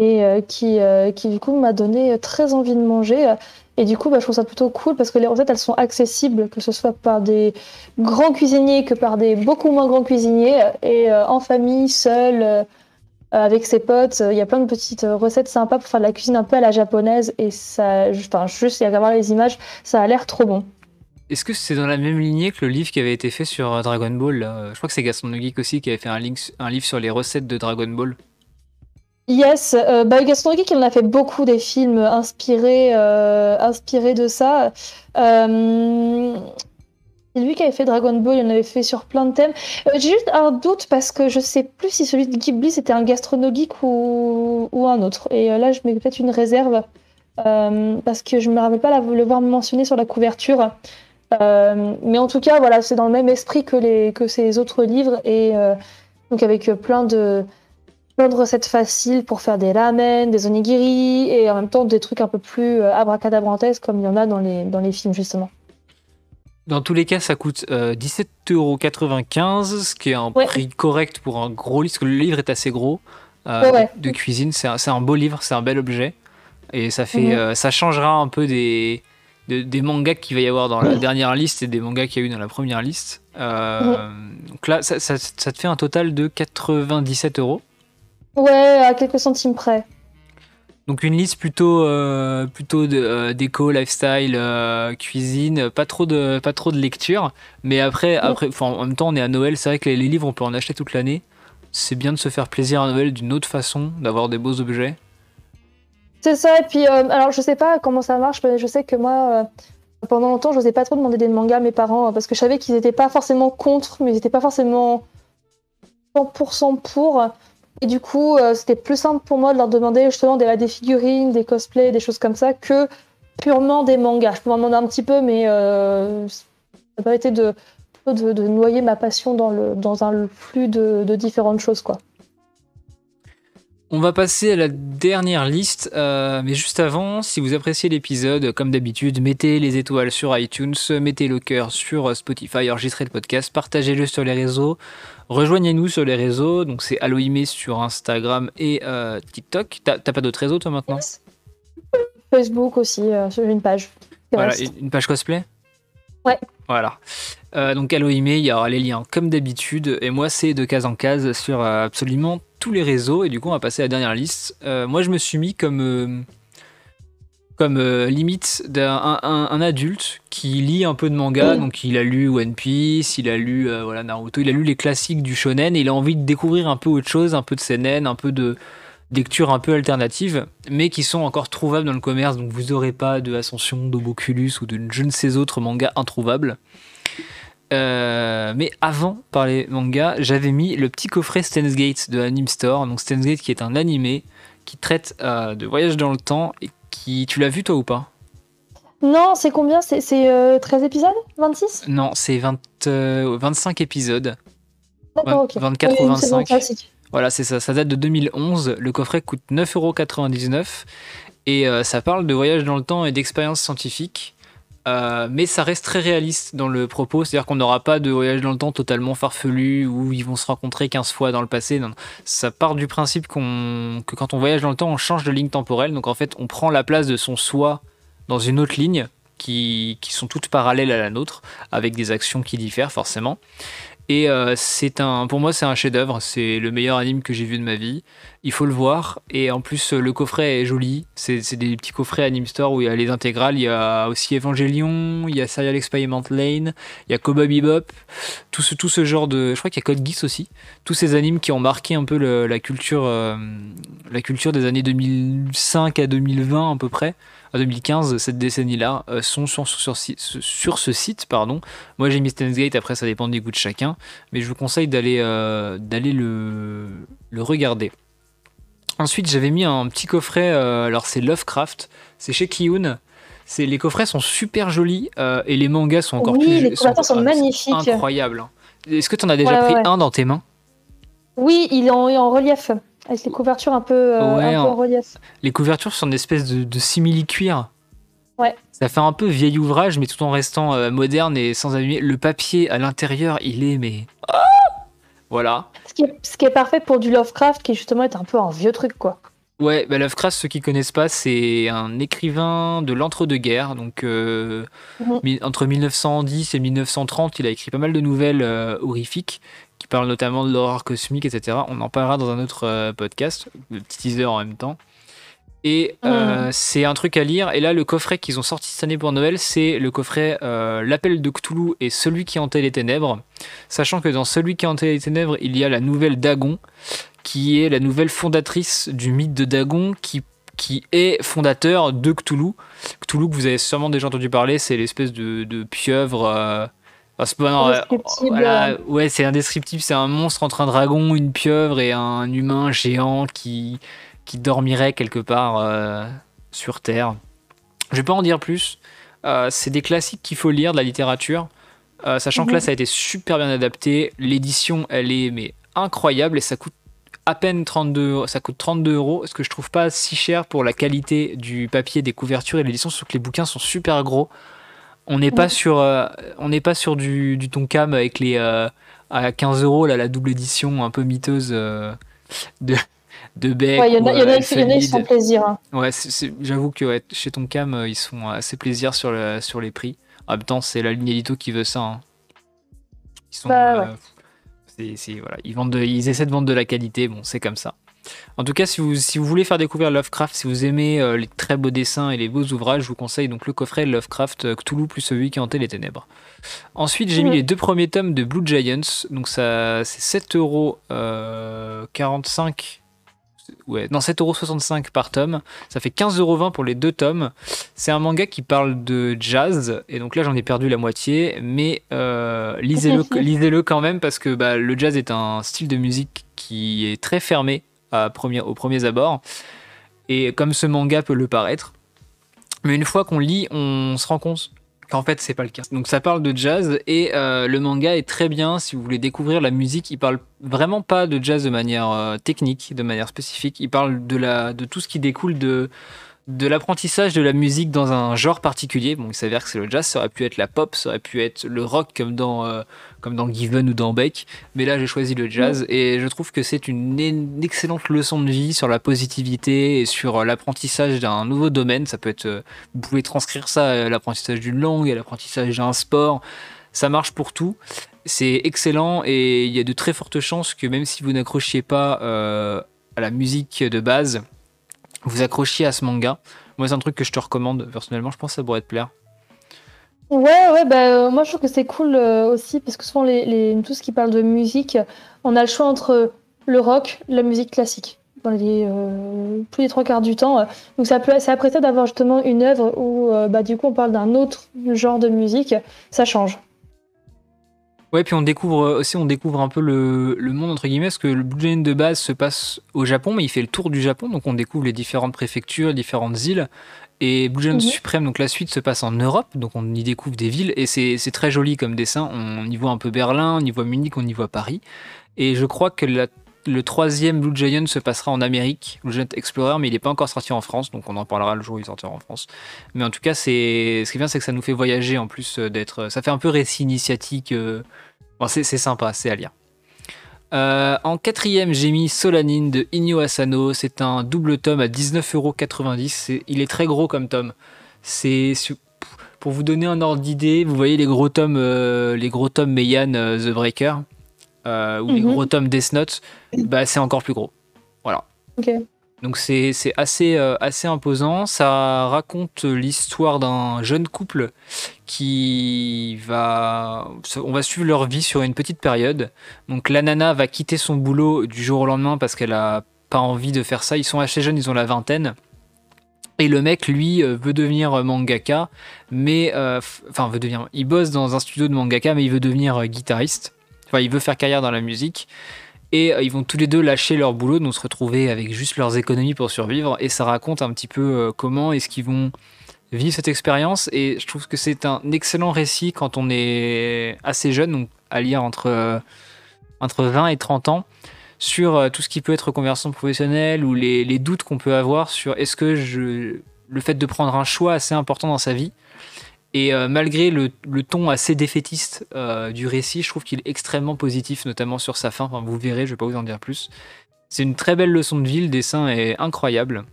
Et qui, du coup, m'a donné très envie de manger. Et du coup, bah, je trouve ça plutôt cool parce que les recettes, elles sont accessibles, que ce soit par des grands cuisiniers que par des beaucoup moins grands cuisiniers, et en famille, seul avec ses potes. Il y a plein de petites euh, recettes sympas pour faire de la cuisine un peu à la japonaise. Et ça, enfin, juste, il y a qu'à voir les images, ça a l'air trop bon. Est-ce que c'est dans la même lignée que le livre qui avait été fait sur euh, Dragon Ball Je crois que c'est Gaston Geek aussi qui avait fait un, un, livre sur les recettes de Dragon Ball. Yes, bah, Gaston Geek, il en a fait beaucoup des films inspirés, inspirés de ça. C'est lui qui avait fait Dragon Ball, il en avait fait sur plein de thèmes. Euh, j'ai juste un doute parce que je sais plus si celui de Ghibli c'était un gastronomique ou, ou un autre. Et euh, là, je mets peut-être une réserve euh, parce que je me rappelle pas le voir mentionné sur la couverture. mais en tout cas, voilà, c'est dans le même esprit que, les, que ces autres livres et donc avec plein de, plein de recettes faciles pour faire des ramen, des onigiri et en même temps des trucs un peu plus abracadabrantesques comme il y en a dans les, dans les films justement. Dans tous les cas, ça coûte 17,95€, ce qui est un prix correct pour un gros livre, parce que le livre est assez gros euh, de cuisine. C'est un, un, beau livre, c'est un bel objet. Et ça, fait, mhm. euh, ça changera un peu des, des mangas qu'il va y avoir dans la dernière liste et des mangas qu'il y a eu dans la première liste. Euh, donc là, ça, ça, ça, te fait un total de 97 euros. Ouais, à quelques centimes près. Donc une liste plutôt euh, plutôt de, euh, déco, lifestyle, euh, cuisine, pas trop de pas trop de lecture. Mais après après, en même temps on est à Noël, c'est vrai que les, livres on peut en acheter toute l'année. C'est bien de se faire plaisir à Noël d'une autre façon, d'avoir des beaux objets. C'est ça. Et puis alors je sais pas comment ça marche, mais je sais que moi pendant longtemps je n'osais pas trop demander des mangas à mes parents parce que je savais qu'ils n'étaient pas forcément contre, mais ils n'étaient pas forcément 100% pour. Et du coup, euh, c'était plus simple pour moi de leur demander justement des, des, figurines, des cosplays, des choses comme ça, que purement des mangas. Je peux en demander un petit peu, mais euh, ça pas été de, de, noyer ma passion dans, un flux de différentes choses. quoi. On va passer à la dernière liste, euh, mais juste avant, si vous appréciez l'épisode, comme d'habitude, mettez les étoiles sur iTunes, mettez le cœur sur Spotify, enregistrez le podcast, partagez-le sur les réseaux, rejoignez-nous sur les réseaux, donc c'est Aloïmé sur Instagram et euh, TikTok. T'as pas d'autres réseaux toi maintenant? Facebook aussi, euh, sur une page. Voilà, une page cosplay? Ouais. Voilà. donc Aloïmé, il y aura les liens comme d'habitude, et moi c'est de case en case sur absolument tous les réseaux et du coup on va passer à la dernière liste. Euh, moi je me suis mis comme, euh, comme euh, limite d'un un, adulte qui lit un peu de manga, oh. donc il a lu One Piece, il a lu voilà, Naruto, il a lu les classiques du shonen et il a envie de découvrir un peu autre chose, un peu de seinen, un peu de lectures un peu alternatives, mais qui sont encore trouvables dans le commerce, donc vous n'aurez pas de Ascension, d'Oboculus ou de je ne sais autres mangas introuvables. Euh, mais avant parler manga, j'avais mis le petit coffret Stan's Gate de Anime Store. Donc Stan's Gate qui est un animé qui traite euh, de voyage dans le temps et qui tu l'as vu toi ou pas? Non, c'est combien? C'est 13 euh, épisodes? 26 Non, c'est 25 épisodes. D'accord, ok. 24 ou 25. Voilà, c'est ça. Ça date de 2011. Le coffret coûte 9,99€ et ça parle de voyage dans le temps et d'expériences scientifiques. Euh, mais ça reste très réaliste dans le propos, c'est-à-dire qu'on n'aura pas de voyage dans le temps totalement farfelu où ils vont se rencontrer 15 fois dans le passé. Ça part du principe que quand on voyage dans le temps, on change de ligne temporelle. Donc en fait, on prend la place de son soi dans une autre ligne qui, qui sont toutes parallèles à la nôtre, avec des actions qui diffèrent forcément. Et euh, c'est un, pour moi, c'est un chef-d'œuvre. C'est le meilleur anime que j'ai vu de ma vie. Il faut le voir. Et en plus, le coffret est joli. C'est, des petits coffrets Anime Store où il y a les intégrales. Il y a aussi Evangelion, il y a Serial Experiment Lane, il y a Cowboy Bebop. Tout ce, genre de. Je crois qu'il y a Code Geass aussi. Tous ces animes qui ont marqué un peu la, culture, euh, la culture des années 2005 à 2020 à peu près à 2015, cette décennie-là, euh, sont sur, sur, sur, ce site. Pardon. Moi j'ai mis Gate, après ça dépend des goûts de chacun, mais je vous conseille d'aller euh, d'aller le, le regarder. Ensuite j'avais mis un petit coffret, euh, alors c'est Lovecraft, c'est chez Kiyun. Les coffrets sont super jolis et les mangas sont encore plus les sont, sont magnifiques. Incroyables. Hein. Est-ce que tu en as déjà pris un dans tes mains? Oui, il est en relief. Avec les couvertures un peu, euh, en relief. Les couvertures sont une espèce de, simili-cuir. Ouais. Ça fait un peu vieil ouvrage, mais tout en restant euh, moderne et sans abîmer. Le papier à l'intérieur, il est mais. Ah voilà. Ce qui, est, ce qui, est, parfait pour du Lovecraft, qui justement est un peu un vieux truc, quoi. Ouais, bah Lovecraft, ceux qui connaissent pas, c'est un écrivain de l'entre-deux-guerres. Donc, euh, mhm. entre 1910 et 1930, il a écrit pas mal de nouvelles horrifiques qui parle notamment de l'horreur cosmique, etc. On en parlera dans un autre euh, podcast, le petit teaser en même temps. Et euh, c'est un truc à lire. Et là, le coffret qu'ils ont sorti cette année pour Noël, c'est le coffret euh, L'appel de Cthulhu et Celui qui hantait les ténèbres. Sachant que dans Celui qui hantait les ténèbres, il y a la nouvelle Dagon, qui est la nouvelle fondatrice du mythe de Dagon, qui, qui est fondateur de Cthulhu. Cthulhu, que vous avez sûrement déjà entendu parler, c'est l'espèce de, de pieuvre ouais, c'est indescriptible. C'est un monstre entre un dragon, une pieuvre et un humain géant qui, qui dormirait quelque part euh, sur Terre. Je vais pas en dire plus. Euh, c'est des classiques qu'il faut lire de la littérature. Euh, sachant que là, mhm. ça a été super bien adapté. L'édition, elle est mais incroyable et ça coûte à peine 32, ça coûte 32 euros, ce que je trouve pas si cher pour la qualité du papier, des couvertures et l'édition, surtout que les bouquins sont super gros. On n'est pas sur, on n'est pas sur du, du Tonkam avec les à 15 euros là, la double édition un peu miteuse de de Beck. Il y en a, qui sont plaisir. Hein. Ouais, j'avoue que chez Tonkam ils sont assez plaisir sur le, sur les prix. En même temps, c'est la ligne édito qui veut ça. Hein. Ils sont, bah, voilà, ils vendent, ils essaient de vendre de la qualité. Bon, c'est comme ça. En tout cas, si vous, si vous voulez faire découvrir Lovecraft, si vous aimez euh, les très beaux dessins et les beaux ouvrages, je vous conseille donc le coffret Lovecraft euh, Cthulhu plus celui qui hantait les ténèbres. Ensuite, j'ai mis les deux premiers tomes de Blue Giants. Donc ça, c'est 7,45 euros. Ouais, non, 7,65€ par tome. Ça fait 15,20€ pour les deux tomes. C'est un manga qui parle de jazz. Et donc là, j'en ai perdu la moitié. Mais euh, lisez-le lisez quand même parce que bah, le jazz est un style de musique qui est très fermé à premier, aux premiers abords. Et comme ce manga peut le paraître. Mais une fois qu'on lit, on se rend compte qu'en fait c'est pas le cas. Donc ça parle de jazz et euh, le manga est très bien si vous voulez découvrir la musique. Il parle vraiment pas de jazz de manière euh, technique, de manière spécifique. Il parle de tout ce qui découle de de l'apprentissage de la musique dans un genre particulier. Bon, il s'avère que c'est le jazz, ça aurait pu être la pop, ça aurait pu être le rock comme dans, euh, comme dans Given ou dans Beck. Mais là, j'ai choisi le jazz et je trouve que c'est une, excellente leçon de vie sur la positivité et sur euh, l'apprentissage d'un nouveau domaine. Ça peut être, euh, vous pouvez transcrire ça l'apprentissage d'une langue, à l'apprentissage d'un sport. Ça marche pour tout. C'est excellent et il y a de très fortes chances que même si vous n'accrochiez pas à la musique de base, vous accrochiez à ce manga. Moi, c'est un truc que je te recommande personnellement. Je pense que ça pourrait te plaire. Ouais, ouais, bah, euh, moi je trouve que c'est cool euh, aussi parce que souvent, les, tout ce qui parle de musique, on a le choix entre le rock, la musique classique, dans les, euh, plus trois quarts du temps. Donc, ça peut, c'est d'avoir justement une œuvre où, bah, du coup, on parle d'un autre genre de musique. Ça change. Ouais, puis on découvre euh, aussi, on découvre un peu le, le monde entre guillemets, parce que le Blue de base se passe au Japon, mais il fait le tour du Japon, donc on découvre les différentes préfectures, différentes îles. Et Blue mhm. Suprême, donc la suite se passe en Europe, donc on y découvre des villes, et c'est très joli comme dessin. On y voit un peu Berlin, on y voit Munich, on y voit Paris. Et je crois que le troisième Blue Giant se passera en Amérique, Blue Giant Explorer, mais il n'est pas encore sorti en France, donc on en parlera le jour où il sortira en France. Mais en tout cas, ce qui est bien, c'est que ça nous fait voyager en plus euh, d'être. Ça fait un peu récit initiatique. Euh, c'est sympa, c'est à lire. Euh, en quatrième, j'ai mis Solanine de Inyo Asano. C'est un double tome à 19,90€. Il est très gros comme tome. C'est pour vous donner un ordre d'idée, vous voyez les gros tomes, les gros tomes Meian The Breaker ou les Mhm. gros tomes Death Note, bah c'est encore plus gros. Voilà. Ok. Donc c'est assez, euh, assez imposant. Ça raconte l'histoire d'un jeune couple qui va... On va suivre leur vie sur une petite période. Donc la nana va quitter son boulot du jour au lendemain parce qu'elle a pas envie de faire ça. Ils sont assez jeunes, ils ont la vingtaine. Et le mec, lui, euh, veut devenir mangaka, mais... euh, Enfin, veut devenir... Il bosse dans un studio de mangaka, mais il veut devenir euh, guitariste. Enfin, il veut faire carrière dans la musique. Et euh, ils vont tous les deux lâcher leur boulot, donc se retrouver avec juste leurs économies pour survivre. Et ça raconte un petit peu euh, comment est-ce qu'ils vont vivre cette expérience. Et je trouve que c'est un excellent récit quand on est assez jeune, donc à lire entre, euh, entre 20 et 30 ans, sur tout ce qui peut être conversion professionnelle ou les, les doutes qu'on peut avoir sur est-ce que je, le fait de prendre un choix assez important dans sa vie. Et euh, malgré le, le ton assez défaitiste euh, du récit, je trouve qu'il est extrêmement positif, notamment sur sa fin. Enfin, vous verrez, je vais pas vous en dire plus. C'est une très belle leçon de vie, le dessin est incroyable.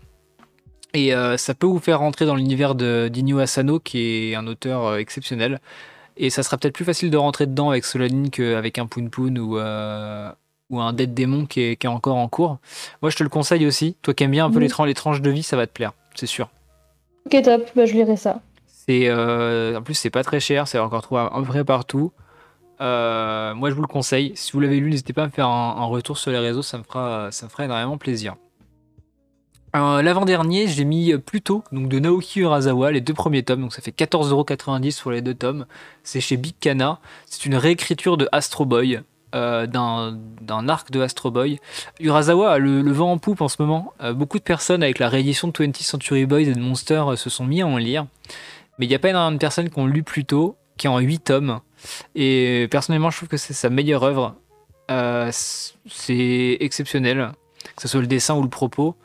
Et euh, ça peut vous faire rentrer dans l'univers d'Inyo Asano, qui est un auteur exceptionnel. Et ça sera peut-être plus facile de rentrer dedans avec Solanine qu'avec un Poon Poon ou, ou un Dead Démon qui est, qui est encore en cours. Moi, je te le conseille aussi. Toi qui aimes bien un peu les tranches de vie, ça va te plaire, c'est sûr. Ok, top. Bah, je lirai ça. Euh, en plus c'est pas très cher, c'est encore trouvé peu près partout. Euh, moi je vous le conseille. Si vous l'avez lu, n'hésitez pas à me faire un, un retour sur les réseaux, ça me fera ça me fera énormément plaisir. Euh, L'avant-dernier, j'ai mis plus tôt, donc de Naoki Urasawa, les deux premiers tomes, donc ça fait 14,90€ pour les deux tomes. C'est chez Big Kana. C'est une réécriture de Astro Boy, d'un arc de Astro Boy. Urasawa a le, vent en poupe en ce moment. Beaucoup de personnes avec la réédition de 20th Century Boys et de Monster se sont mis à en lire. Mais il n'y a pas énormément de personnes qui ont lu plus tôt, qui est en 8 tomes. Et personnellement, je trouve que c'est sa meilleure œuvre. Euh, c'est exceptionnel, que ce soit le dessin ou le propos.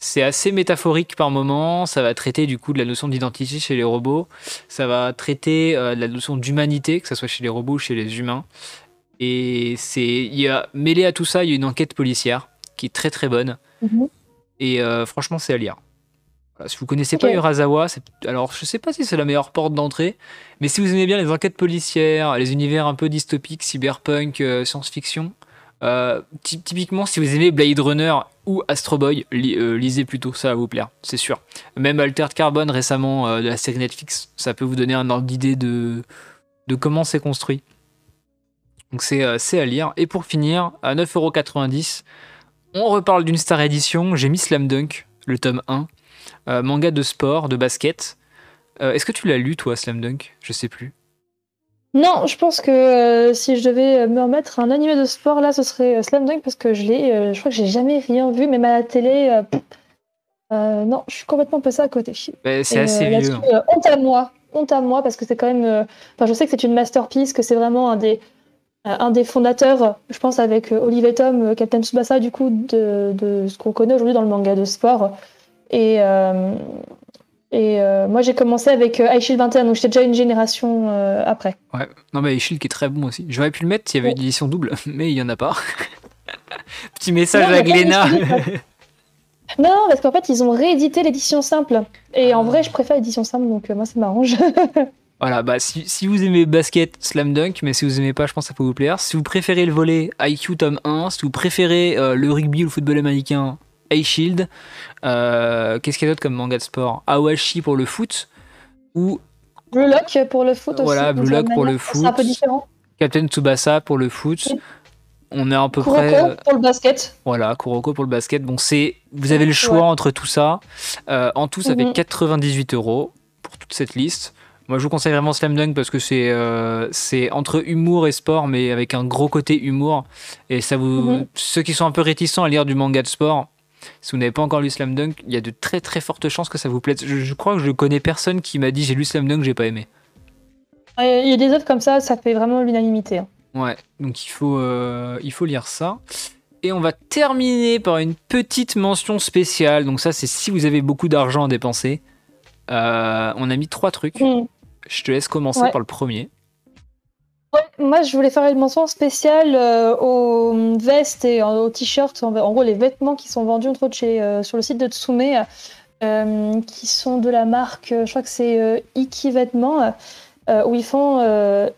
C'est assez métaphorique par moment. Ça va traiter du coup de la notion d'identité chez les robots. Ça va traiter euh, de la notion d'humanité, que ce soit chez les robots ou chez les humains. Et c'est, il y a mêlé à tout ça, il y a une enquête policière qui est très très bonne. Mhm. Et euh, franchement, c'est à lire. Voilà, si vous connaissez pas Urasawa, alors je sais pas si c'est la meilleure porte d'entrée, mais si vous aimez bien les enquêtes policières, les univers un peu dystopiques, cyberpunk, euh, science-fiction, euh, ty- typiquement si vous aimez Blade Runner ou Astro Boy, li- euh, lisez plutôt, ça va vous plaire, c'est sûr. Même Altered Carbon récemment de la série Netflix, ça peut vous donner un ordre d'idée de de comment c'est construit. Donc c'est c'est à lire. Et pour finir, à 9,90€, on reparle d'une Star Edition. J'ai mis Slam Dunk, le tome 1. Euh, manga de sport, de basket. Euh, Est-ce que tu l'as lu, toi, Slam Dunk? Je sais plus. Non, je pense que euh, si je devais me remettre un animé de sport, là, ce serait Slam Dunk parce que je l'ai, je crois que j'ai jamais rien vu, même à la télé. non, je suis complètement passée à côté. Bah, c'est assez vieux. honte à moi, honte à moi parce que c'est quand même. Enfin, je sais que c'est une masterpiece, que c'est vraiment un des un des fondateurs, je pense avec Olivier Tom, Captain Tsubasa, du coup, de, de ce qu'on connaît aujourd'hui dans le manga de sport. Et euh, et euh, moi, j'ai commencé avec euh, High Shield 21, donc j'étais déjà une génération après. Ouais. Non, mais Shield qui est très bon aussi. J'aurais pu le mettre, il y avait une édition double, mais il y en a pas. Petit message Non, à Glénat. Shield, Non, parce qu'en fait, ils ont réédité l'édition simple. Et en vrai, je préfère l'édition simple, donc euh, moi, ça m'arrange. Voilà, bah si, si vous aimez basket, slam dunk, mais si vous aimez pas, je pense que ça peut vous plaire. Si vous préférez le volet IQ tome 1, si vous préférez euh, le rugby ou le football américain, A-Shield, euh, qu'est-ce qu'il y a d'autre comme manga de sport? Awashi pour le foot, ou Blue Lock pour le foot aussi. Voilà, Blue Lock pour le C'est un foot. peu différent. Captain Tsubasa pour le foot. Oui. On est à peu Kuroko près... euh, pour le basket. Voilà, Kuroko pour le basket. Bon, c'est, vous avez le choix Ouais. entre tout ça. Euh, en tout, ça fait Mhm. 98 euros pour toute cette liste. Moi, je vous conseille vraiment Slam Dunk parce que c'est, euh, c'est entre humour et sport, mais avec un gros côté humour. Et ça vous, Mhm. ceux qui sont un peu réticents à lire du manga de sport, si vous n'avez pas encore lu Slam Dunk, il y a de très très fortes chances que ça vous plaise. Je, je crois que je connais personne qui m'a dit j'ai lu Slam Dunk, j'ai pas aimé. Ouais, Il y a des œuvres comme ça, ça fait vraiment l'unanimité. hein. Ouais, donc il faut, euh, il faut lire ça. Et on va terminer par une petite mention spéciale. Donc ça, c'est si vous avez beaucoup d'argent à dépenser. Euh, on a mis trois trucs. Hmm. Je te laisse commencer Ouais. par le premier. Moi, je voulais faire une mention spéciale euh, aux vestes et euh, aux t-shirts, en, gros les vêtements qui sont vendus entre autres euh, sur le site de Tsume. qui sont de la marque, je crois que c'est Iki Vêtements. où ils font,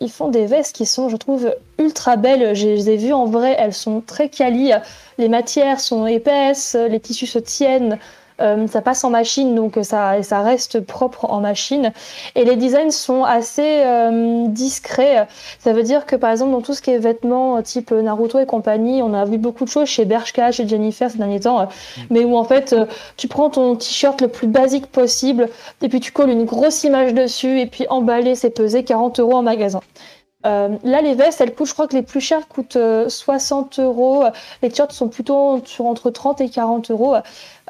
ils font des vestes qui sont, je trouve, ultra belles. Je les ai vues en vrai, elles sont très quali. Les matières sont épaisses, les tissus se tiennent. Euh, ça passe en machine, donc ça, ça reste propre en machine. Et les designs sont assez euh, discrets. Ça veut dire que par exemple dans tout ce qui est vêtements euh, type Naruto et compagnie, on a vu beaucoup de choses chez Bershka, chez Jennifer ces derniers temps, mais où en fait tu prends ton t-shirt le plus basique possible et puis tu colles une grosse image dessus et puis emballer, c'est peser 40 euros en magasin. Là, les vestes, elles coûtent, je crois que les plus chères coûtent 60 euros. Les t-shirts sont plutôt entre 30 et 40 euros.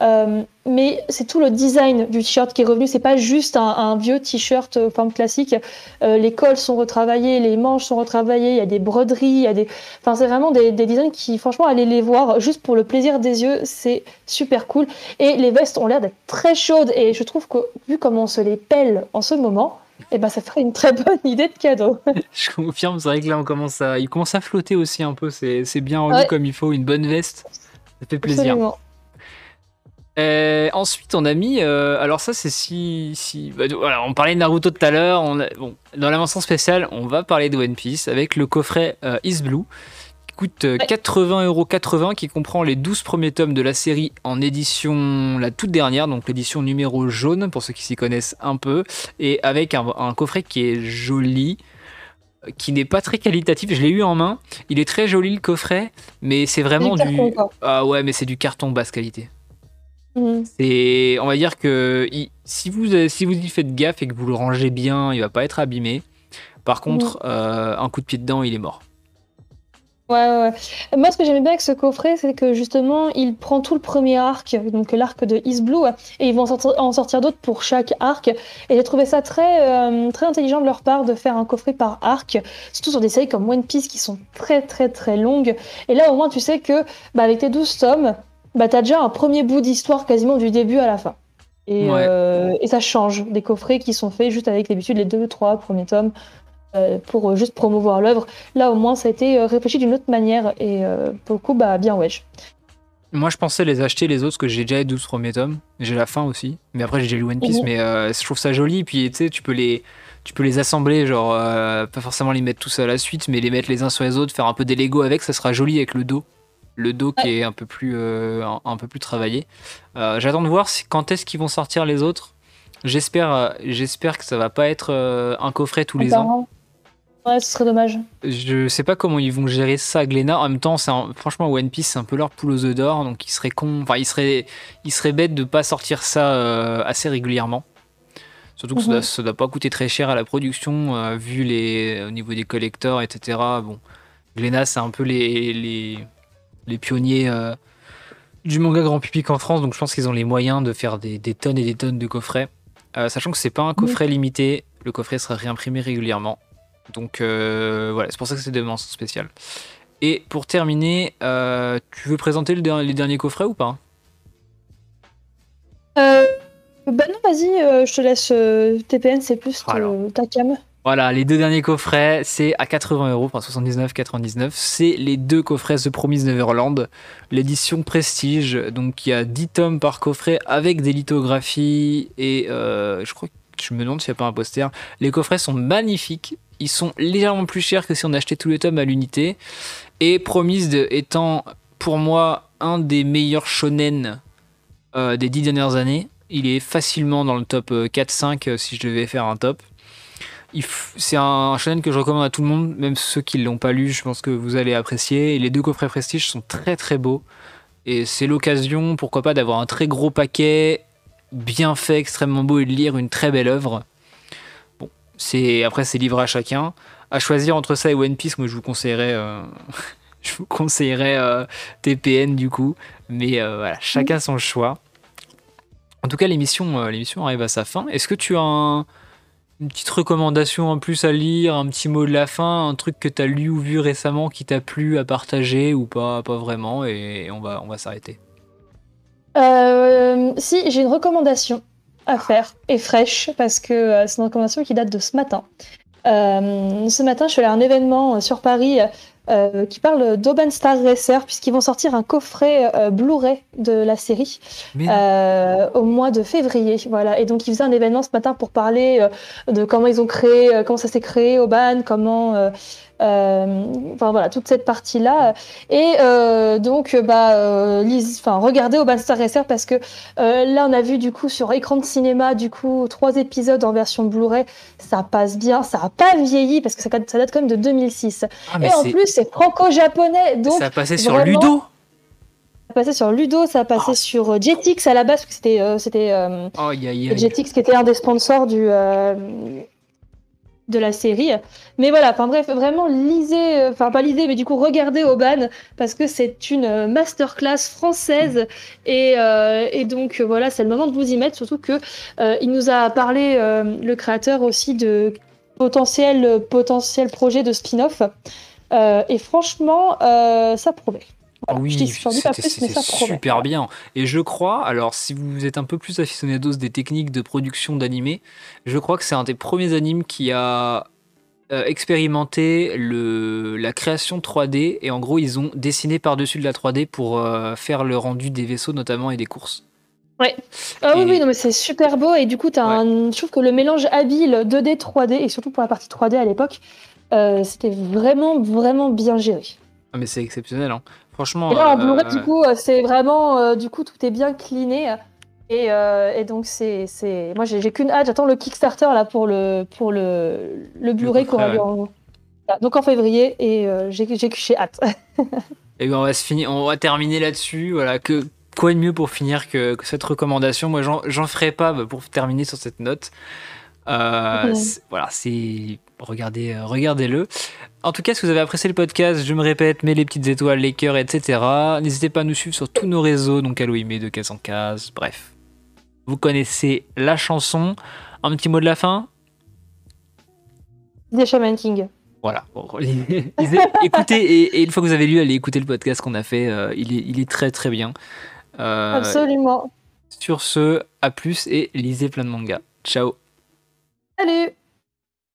Euh, mais c'est tout le design du t-shirt qui est revenu. C'est pas juste un, vieux t-shirt euh, forme classique. Euh, les cols sont retravaillés, les manches sont retravaillées, il y a des broderies, il a des. Enfin, c'est vraiment des, designs qui, franchement, allez les voir juste pour le plaisir des yeux, c'est super cool. Et les vestes ont l'air d'être très chaudes. Et je trouve que vu comment on se les pèle en ce moment, eh ben, ça ferait une très bonne idée de cadeau. je confirme, c'est vrai que là, on commence à, il commence à flotter aussi un peu. C'est bien rendu comme il faut, une bonne veste. Ça fait plaisir. Absolument. Euh, ensuite, on a mis. Euh, alors, ça, c'est si. si bah, voilà, on parlait de Naruto tout à l'heure. Bon, dans la mention spéciale, on va parler de One Piece avec le coffret euh, Is Blue coûte 80,80€, qui comprend les 12 premiers tomes de la série en édition, la toute dernière, donc l'édition numéro jaune, pour ceux qui s'y connaissent un peu, et avec un, coffret qui est joli qui n'est pas très qualitatif. Je l'ai eu en main. Il est très joli le coffret, mais c'est vraiment du. ah ouais, mais c'est du carton basse qualité. Mhm. C'est, on va dire que si vous si vous y faites gaffe et que vous le rangez bien, il va pas être abîmé. Par contre, mhm. euh, un coup de pied dedans, il est mort. Ouais, ouais, Moi, ce que j'aimais bien avec ce coffret, c'est que justement, il prend tout le premier arc, donc l'arc de East Blue, et ils vont en sortir, d'autres pour chaque arc. Et j'ai trouvé ça très, euh, très intelligent de leur part de faire un coffret par arc, surtout sur des séries comme One Piece qui sont très, très, très longues. Et là, au moins, tu sais que bah, avec tes 12 tomes, bah, t'as déjà un premier bout d'histoire quasiment du début à la fin. Et, euh, et, ça change des coffrets qui sont faits juste avec d'habitude les deux, trois premiers tomes pour euh, juste promouvoir l'œuvre. Là, au moins, ça a été réfléchi d'une autre manière et pour le coup, bah, bien wesh. Moi, je pensais les acheter les autres, parce que j'ai déjà les 12 premiers tomes. J'ai la fin aussi. Mais après, j'ai déjà lu One Piece, mhm. mais je trouve ça joli. Puis, tu sais, tu peux les tu peux les assembler, genre pas forcément les mettre tous à la suite, mais les mettre les uns sur les autres, faire un peu des Lego avec, ça sera joli avec le dos le dos qui est un peu plus, euh, un, peu plus travaillé. Euh, j'attends de voir quand est-ce qu'ils vont sortir les autres. J'espère, euh, j'espère que ça va pas être un coffret tous les ans. Ouais, ce serait dommage. Je sais pas comment ils vont gérer ça, Glénat. En même temps, c'est franchement, One Piece, c'est un peu leur poule aux œufs d'or, donc il serait con, enfin, il serait, il serait bête de pas sortir ça assez régulièrement. Surtout que ça, mhm. doit, doit, pas coûter très cher à la production, vu les, au niveau des collecteurs, etc. Bon, Glénat, c'est un peu les les pionniers euh, du manga grand public en France, donc je pense qu'ils ont les moyens de faire des, tonnes et des tonnes de coffrets. Euh, sachant que c'est pas un coffret limité, le coffret sera réimprimé régulièrement. Donc euh, voilà, c'est pour ça que c'est des mentions spéciales. Et pour terminer, tu veux présenter le les derniers coffrets ou pas? Bah non, vas-y, je te laisse. TPN, c'est plus ta cam. Voilà, les deux derniers coffrets, c'est à 80 euros, enfin 79,99. C'est les deux coffrets The Promise Neverland, l'édition Prestige. Donc il y a 10 tomes par coffret avec des lithographies et euh, je crois que je me demande s'il n'y a pas un poster. Les coffrets sont magnifiques. Ils sont légèrement plus chers que si on achetait tous les tomes à l'unité. Et Promise étant pour moi un des meilleurs shonen euh, des 10 dernières années. Il est facilement dans le top 4-5 euh, si je devais faire un top c'est un shonen que je recommande à tout le monde, même ceux qui ne l'ont pas lu, je pense que vous allez apprécier. Les deux coffrets Prestige sont très très beaux. Et c'est l'occasion, pourquoi pas, d'avoir un très gros paquet, bien fait, extrêmement beau, et de lire une très belle œuvre. C'est après c'est libre à chacun. À choisir entre ça et One Piece, moi je vous conseillerais, euh, je vous conseillerais euh, TPN du coup. Mais euh, voilà, chacun son choix. En tout cas, l'émission, l'émission arrive à sa fin. Est-ce que tu as un une petite recommandation en plus à lire, un petit mot de la fin, un truc que tu as lu ou vu récemment qui t'a plu à partager ou pas, pas vraiment, et, on va, on va s'arrêter? Si, j'ai une recommandation à faire, et fraîche, parce que euh, c'est une recommandation qui date de ce matin. Euh, ce matin, je suis allée à un événement sur Paris euh, qui parle d'Oban Star Racer, puisqu'ils vont sortir un coffret euh, Blu-ray de la série au mois de février. Voilà. Et donc, ils faisaient un événement ce matin pour parler de comment ils ont créé, comment ça s'est créé, Oban, comment euh, enfin voilà, toute cette partie-là. Et euh, donc, bah, euh, enfin, regardez au Star Racer parce que là, on a vu du coup sur écran de cinéma, du coup, trois épisodes en version Blu-ray. Ça passe bien, ça a pas vieilli parce que ça, date quand même de 2006. Ah, et en plus, c'est franco-japonais. Donc, ça a passé sur Ludo ça passé sur Ludo, ça passé ah. sur Jetix à la base, parce que c'était c'était Jetix qui était un des sponsors du, de la série. Mais voilà, enfin bref, vraiment lisez, euh, enfin pas lisez, mais du coup regardez Oban parce que c'est une euh, masterclass française et, euh, et donc voilà, c'est le moment de vous y mettre, surtout que il nous a parlé le créateur aussi de potentiel potentiel projet de spin-off et franchement ça promet. Ah oui, c'est super bien. Et je crois, alors si vous êtes un peu plus aficionados des techniques de production d'animés, je crois que c'est un des premiers animes qui a euh, expérimenté le, la création 3D. Et en gros, ils ont dessiné par-dessus de la 3D pour euh, faire le rendu des vaisseaux notamment et des courses. Ouais. Ah oui, oui, non, mais c'est super beau. Et du coup, as un... je trouve que le mélange habile 2D, 3D, et surtout pour la partie 3D à l'époque, euh, c'était vraiment, vraiment bien géré. Ah, mais c'est exceptionnel. Hein. Franchement. Et là, en Blu-ray, du coup, euh, c'est vraiment. Euh, du coup, tout est bien cliné. Et, euh, et donc, c'est. Moi, j'ai qu'une hâte. J'attends le Kickstarter là pour le, pour le, le Blu-ray qu'on va en. Donc en février, et j'ai hâte. et ben, on va, se finir, on va terminer là-dessus. Voilà, que, quoi de mieux pour finir que, cette recommandation? Moi, j'en ferai pas bah, pour terminer sur cette note. Voilà, c'est regardez, euh, regardez-le. En tout cas, si vous avez apprécié le podcast, je me répète, mettez les petites étoiles, les cœurs, etc. N'hésitez pas à nous suivre sur tous nos réseaux, donc Aloïmé de case en case, bref. Vous connaissez la chanson. Un petit mot de la fin? Des Shaman King. Voilà. écoutez, et, une fois que vous avez lu, allez écouter le podcast qu'on a fait. Euh, il, est, il est très très bien. Euh, Absolument. Sur ce, à plus et lisez plein de mangas. Ciao. Salut